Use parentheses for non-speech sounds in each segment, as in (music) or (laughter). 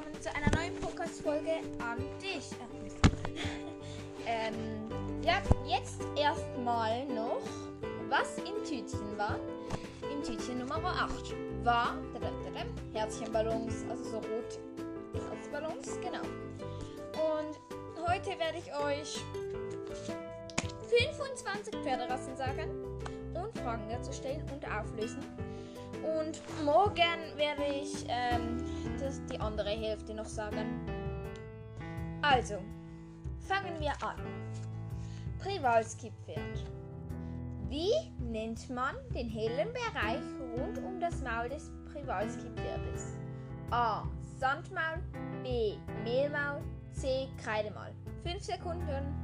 willkommen zu einer neuen Podcast-Folge an dich. (laughs) ähm, ja, jetzt erstmal noch, was im Tütchen war. Im Tütchen Nummer 8 war Herzchenballons, also so rot Herzballons, genau. Und heute werde ich euch 25 Pferderassen sagen und Fragen dazu stellen und auflösen. Und morgen werde ich ähm, das, die andere Hälfte noch sagen. Also, fangen wir an. Privalski-Pferd. Wie nennt man den hellen Bereich rund um das Maul des Privalski-Pferdes? A. Sandmaul, B. Mehlmaul, C. Kreidemaul. 5 Sekunden.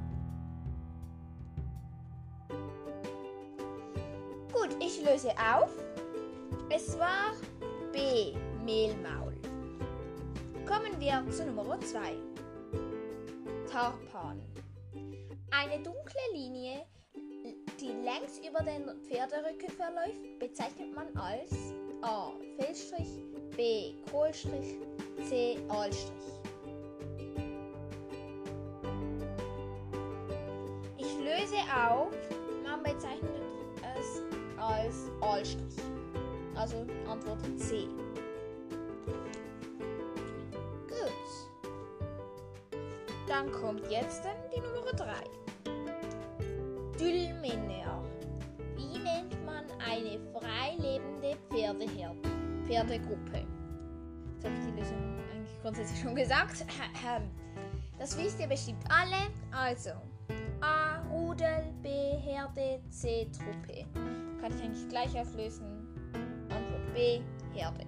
Gut, ich löse auf. Es war B. Mehlmaul. Kommen wir zu Nummer 2. Tarpan. Eine dunkle Linie, die längs über den Pferderücken verläuft, bezeichnet man als A. Felsstrich, B. Kohlstrich, C. Aalstrich. Ich löse auf, man bezeichnet es als Aalstrich. Also Antwort C. Gut. Dann kommt jetzt die Nummer 3. Dülmener. Wie nennt man eine freilebende Pferdeherde, Pferdegruppe? Jetzt habe ich die Lösung eigentlich grundsätzlich schon gesagt. (clears throat) Das wisst ihr bestimmt alle. Also A. Rudel, B. Herde, C. Truppe. Kann ich eigentlich gleich auflösen. B. Herde.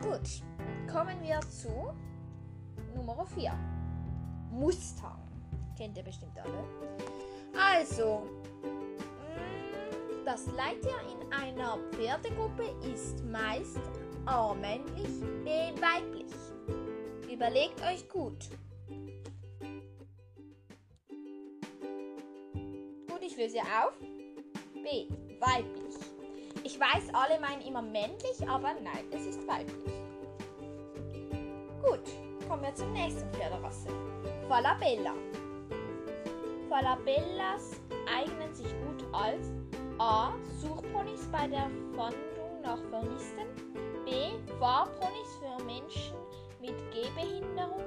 Gut, kommen wir zu Nummer 4. Mustang. Kennt ihr bestimmt alle. Also, mm, das Leiter in einer Pferdegruppe ist meist A männlich, B weiblich. Überlegt euch gut. Gut, ich löse auf. B weiblich. Ich weiß, alle meinen immer männlich, aber nein, es ist weiblich. Gut, kommen wir zur nächsten Pferderasse. Falabella. Falabellas eignen sich gut als A. Suchponys bei der Fahndung nach Vermissten. B. Fahrponys für Menschen mit Gehbehinderung.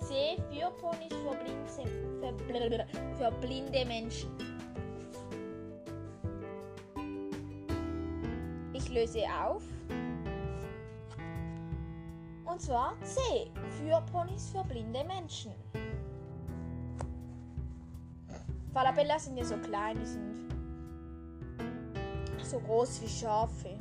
C. Führponys für, für blinde Menschen. Löse auf. Und zwar C für Ponys für blinde Menschen. Falabella sind ja so klein, die sind so groß wie Schafe.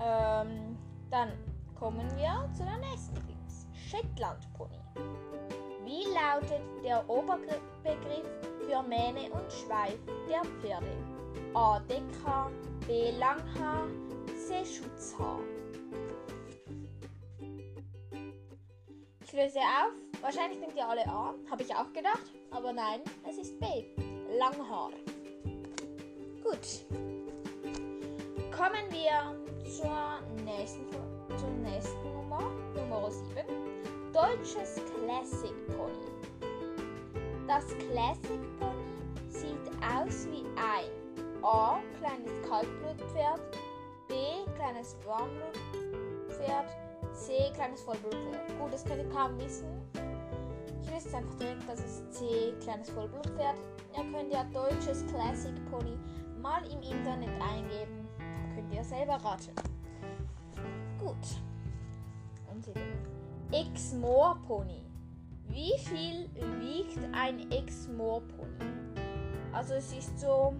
Ähm, dann kommen wir zu der nächsten Dings. Shetland Pony. Wie lautet der Oberbegriff für Mähne und Schweif der Pferde? A. Deckhaar, B. Langhaar, C. Schutzhaar. Ich löse auf. Wahrscheinlich denkt ihr alle A. Habe ich auch gedacht. Aber nein, es ist B. Langhaar. Gut. Kommen wir zur nächsten, zur nächsten Nummer. Nummer 7. Deutsches Classic Pony. Das Classic Pony sieht aus wie ein A. Kleines Kaltblutpferd. B. Kleines Warmblutpferd. C. Kleines Vollblutpferd. Gut, das könnt ihr kaum wissen. Ich wüsste einfach direkt, dass es C. Kleines Vollblutpferd. Ihr könnt ja deutsches Classic Pony mal im Internet eingeben. Da könnt ihr selber raten. Gut. Und Exmoor Pony. Wie viel wiegt ein Exmoor Pony? Also es ist so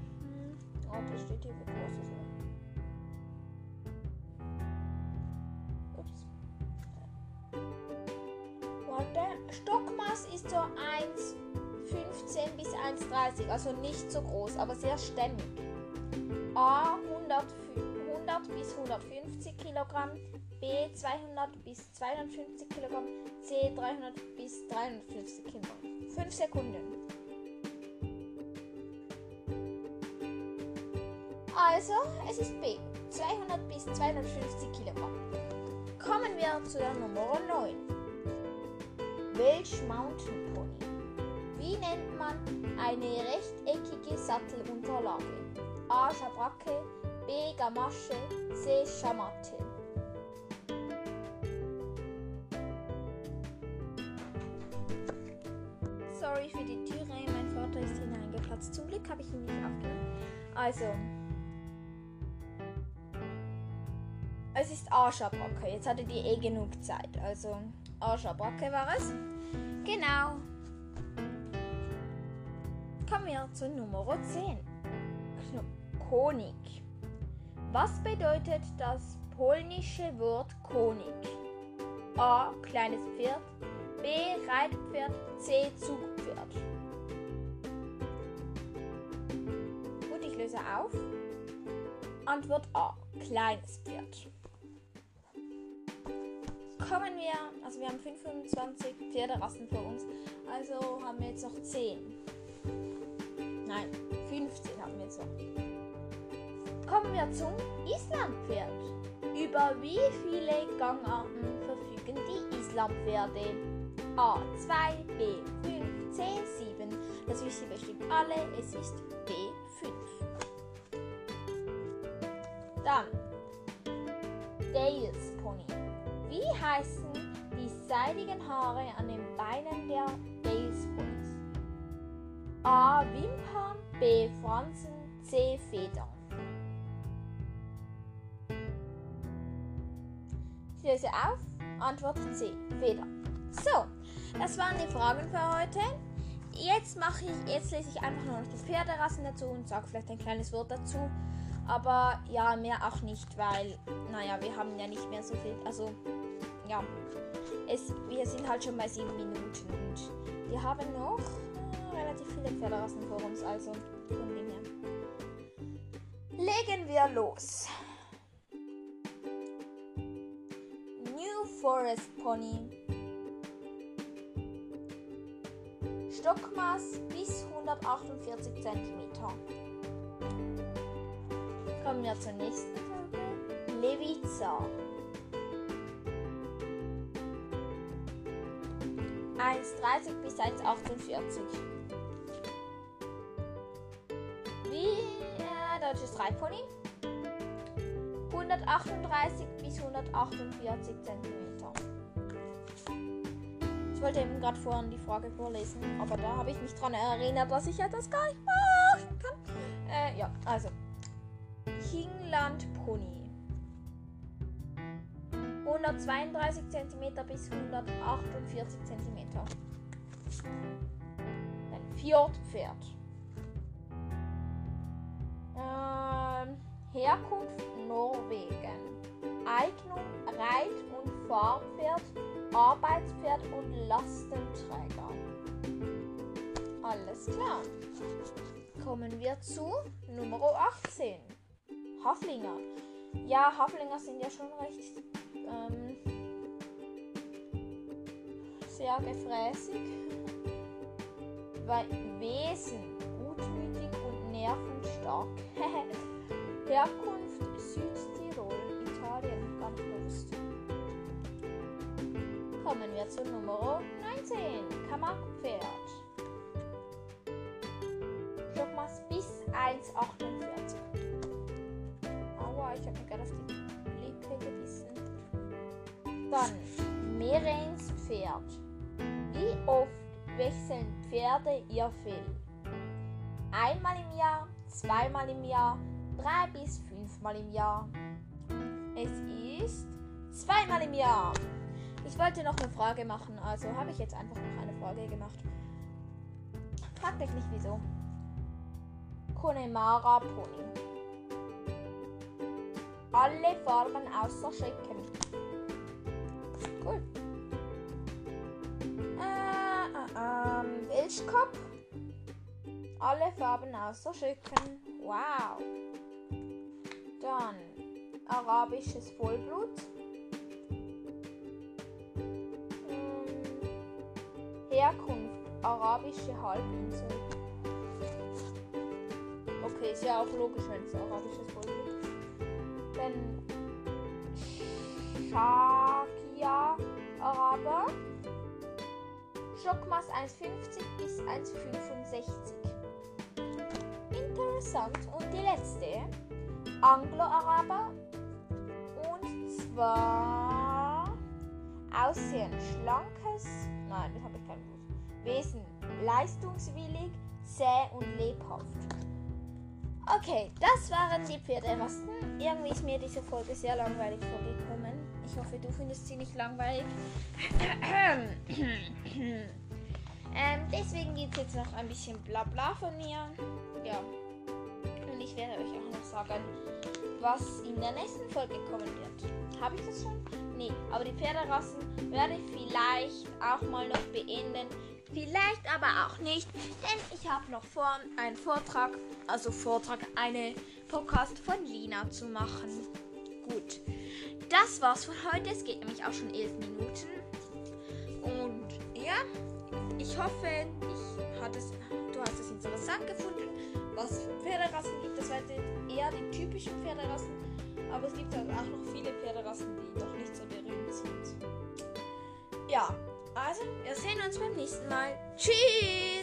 Oh, das steht hier, wie groß es. Ups. Warte. Stockmaß ist so 1,15 bis 1,30. Also nicht so groß, aber sehr stämmig. A 100, 100 bis 150 Kilogramm. B 200 bis 250 Kilogramm. C 300 bis 350 Kilogramm. 5 Sekunden. Also, es ist B. 200 bis 250 Kilogramm. Kommen wir zu der Nummer 9. Welch Mountain Pony? Wie nennt man eine rechteckige Sattelunterlage? A. Schabracke, B. Gamasche, C. Schamatte. Sorry für die Türe, mein Vater ist hineingeplatzt. Zum Glück habe ich ihn nicht aufgenommen. Also, A-Schabracke. Jetzt hattet ihr eh genug Zeit. Also, A-Schabracke war es. Genau. Kommen wir zur Nummer 10. Konik. Was bedeutet das polnische Wort Konik? A. Kleines Pferd. B. Reitpferd. C. Zugpferd. Gut, ich löse auf. Antwort A. Kleines Pferd. Kommen wir, also wir haben 25 Pferderassen vor uns, also haben wir jetzt noch 10. Nein, 15 haben wir jetzt noch. Kommen wir zum Islandpferd. Über wie viele Gangarten verfügen die Islandpferde? A 2, B 5, C 7. Das wisst ihr bestimmt alle. Es ist B 5. Dann Dales. Wie heißen die seidigen Haare an den Beinen der Ponys? A. Wimpern, B. Fransen, C. Federn. Ich löse auf. Antwort C. Federn. So, das waren die Fragen für heute. Jetzt mache ich, jetzt lese ich einfach nur noch die Pferderassen dazu und sage vielleicht ein kleines Wort dazu. Aber ja, mehr auch nicht, weil, naja, wir haben ja nicht mehr so viel. Also, ja, es, wir sind halt schon bei sieben Minuten und wir haben noch äh, relativ viele Pferderassen vor uns, also von dem her. Legen wir los. New Forest Pony. Stockmaß bis 148 cm. Kommen wir zur nächsten Frage. Leviza. 1,30 bis 1,48. Wie äh, deutsches Reitpony? 138 bis 148 cm. Ich wollte eben gerade vorhin die Frage vorlesen, aber da habe ich mich daran erinnert, dass ich ja das gar nicht machen kann. Äh, ja, also. Kingland Pony. 132 cm bis 148 cm. Ein Fjordpferd. Ähm, Herkunft Norwegen. Eignung Reit- und Fahrpferd, Arbeitspferd und Lastenträger. Alles klar. Kommen wir zu Nummer 18. Haflinger. Ja, Haflinger sind ja schon recht ähm, sehr gefräßig. Weil Wesen gutmütig und nervenstark. (laughs) Herkunft Südtirol, Italien, ganz bewusst. Kommen wir zu Nummer 19. Kammerpferd. Stockmaß bis 1,48. Dann Merens Pferd. Wie oft wechseln Pferde ihr Fell? Einmal im Jahr, zweimal im Jahr, drei bis fünfmal im Jahr. Es ist zweimal im Jahr. Ich wollte noch eine Frage machen, also habe ich jetzt einfach noch eine Frage gemacht. Fragt mich nicht wieso. Connemara Pony. Alle Farben außer Schrecken. Welschkopf. Alle Farben außer Schrecken. Wow. Dann arabisches Vollblut. Ähm, Herkunft arabische Halbinsel. Okay, ist ja auch logisch, wenn es arabisches Vollblut ist. Dann Schar Schockmaß 1,50 bis 1,65. Interessant. Und die letzte. Anglo-Araber. Und zwar Aussehen schlankes. Nein, das habe ich kein Wesen leistungswillig, zäh und lebhaft. Okay, das waren die Pferderassen. Irgendwie ist mir diese Folge sehr langweilig vorgekommen. Ich hoffe, du findest sie nicht langweilig. (clears throat) ähm, deswegen gibt es jetzt noch ein bisschen Blabla von mir. Ja. Und ich werde euch auch noch sagen, was in der nächsten Folge kommen wird. Habe ich das schon? Nee, aber die Pferderassen werde ich vielleicht auch mal noch beenden. Vielleicht aber auch nicht, denn ich habe noch vor, einen Vortrag, also Vortrag, eine Podcast von Lina zu machen. Gut, das war's von heute. Es geht nämlich auch schon elf Minuten. Und ja, ich hoffe, ich hat es, du hast es interessant gefunden. Was für Pferderassen gibt es heute? Eher die typischen Pferderassen, aber es gibt auch noch viele Pferderassen, die noch nicht so berühmt sind. Ja, also, wir sehen uns beim nächsten Mal. Tschüss!